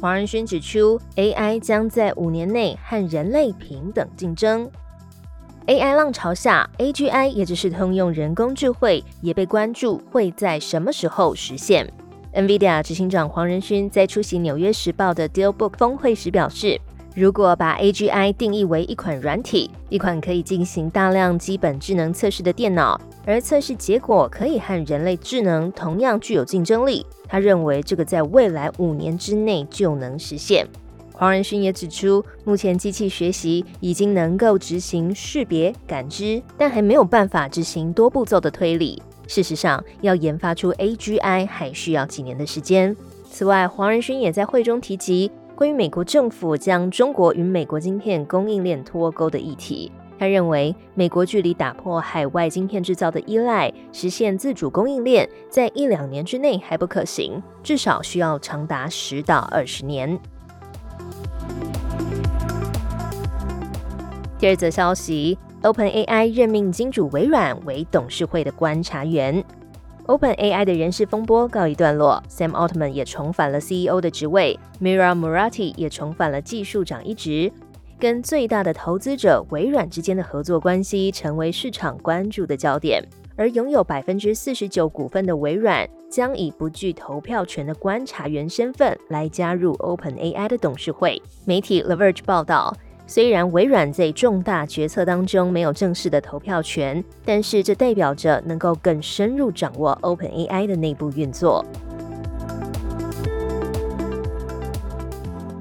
黄仁勋指出，AI 将在五年内和人类平等竞争。AI 浪潮下，AGI 也就是通用人工智慧也被关注会在什么时候实现。NVIDIA 执行长黄仁勋在出席《纽约时报》的 Dealbook 峰会时表示。如果把 AGI 定义为一款软体，一款可以进行大量基本智能测试的电脑，而测试结果可以和人类智能同样具有竞争力，他认为这个在未来五年之内就能实现。黄仁勋也指出，目前机器学习已经能够执行识别、感知，但还没有办法执行多步骤的推理。事实上，要研发出 AGI 还需要几年的时间。此外，黄仁勋也在会中提及。关于美国政府将中国与美国晶片供应链脱钩的议题，他认为美国距离打破海外晶片制造的依赖，实现自主供应链，在一两年之内还不可行，至少需要长达十到二十年。第二则消息，OpenAI 任命金主微软为董事会的观察员。OpenAI 的人事风波告一段落，Sam Altman 也重返了 CEO 的职位，Mira Murati 也重返了技术长一职。跟最大的投资者微软之间的合作关系成为市场关注的焦点。而拥有百分之四十九股份的微软将以不具投票权的观察员身份来加入 OpenAI 的董事会。媒体 Leverage 报道。虽然微软在重大决策当中没有正式的投票权，但是这代表着能够更深入掌握 OpenAI 的内部运作。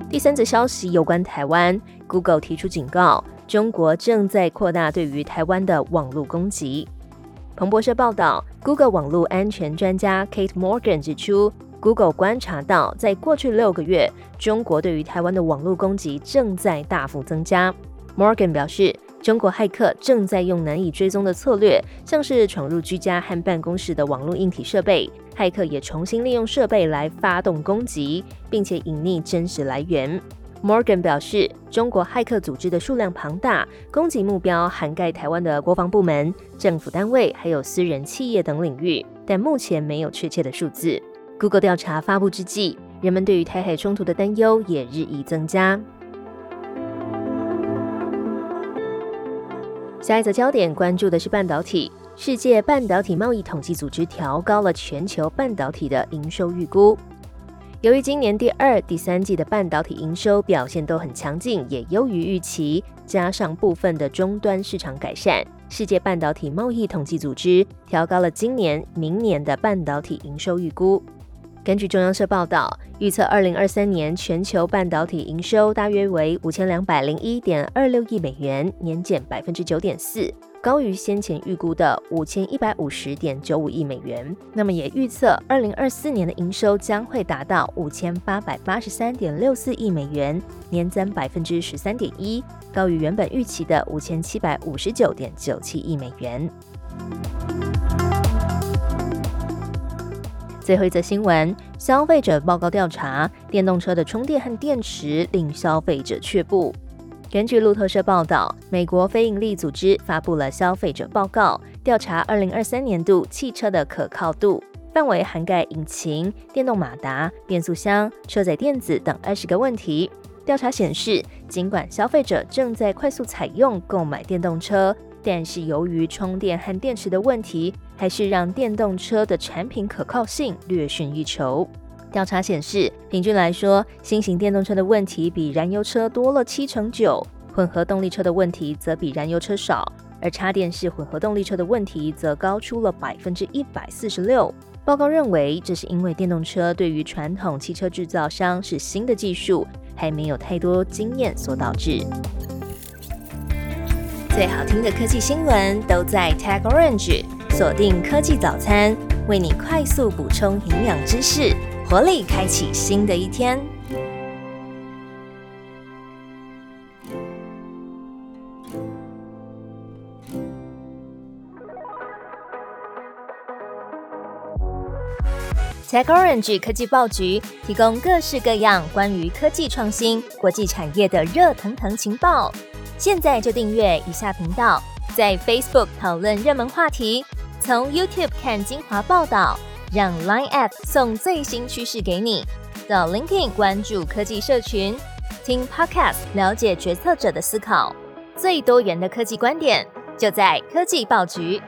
第三则消息有关台湾，Google 提出警告，中国正在扩大对于台湾的网络攻击。彭博社报道，Google 网络安全专家 Kate Morgan 指出。Google 观察到，在过去六个月，中国对于台湾的网络攻击正在大幅增加。Morgan 表示，中国骇客正在用难以追踪的策略，像是闯入居家和办公室的网络硬体设备。骇客也重新利用设备来发动攻击，并且隐匿真实来源。Morgan 表示，中国骇客组织的数量庞大，攻击目标涵盖台湾的国防部门、政府单位，还有私人企业等领域，但目前没有确切的数字。Google 调查发布之际，人们对于台海冲突的担忧也日益增加。下一则焦点关注的是半导体。世界半导体贸易统计组织调高了全球半导体的营收预估。由于今年第二、第三季的半导体营收表现都很强劲，也优于预期，加上部分的终端市场改善，世界半导体贸易统计组织调高了今年、明年的半导体营收预估。根据中央社报道，预测二零二三年全球半导体营收大约为五千两百零一点二六亿美元，年减百分之九点四，高于先前预估的五千一百五十点九五亿美元。那么也预测二零二四年的营收将会达到五千八百八十三点六四亿美元，年增百分之十三点一，高于原本预期的五千七百五十九点九七亿美元。最后一则新闻：消费者报告调查，电动车的充电和电池令消费者却步。根据路透社报道，美国非营利组织发布了消费者报告，调查二零二三年度汽车的可靠度，范围涵盖引擎、电动马达、变速箱、车载电子等二十个问题。调查显示，尽管消费者正在快速采用购买电动车，但是由于充电和电池的问题。还是让电动车的产品可靠性略逊一筹。调查显示，平均来说，新型电动车的问题比燃油车多了七成九，混合动力车的问题则比燃油车少，而插电式混合动力车的问题则高出了百分之一百四十六。报告认为，这是因为电动车对于传统汽车制造商是新的技术，还没有太多经验所导致。最好听的科技新闻都在 Tag Orange。锁定科技早餐为你快速补充营养知识活力开启新的一天。Tech orange 科技报局提供各式各样关于科技创新国际产业的热腾腾情报。现在就订阅以下频道在 facebook 讨论热门话题。从 YouTube 看精华报道，让 Line App 送最新趋势给你。到 LinkedIn 关注科技社群，听 Podcast 了解决策者的思考，最多元的科技观点就在科技报局。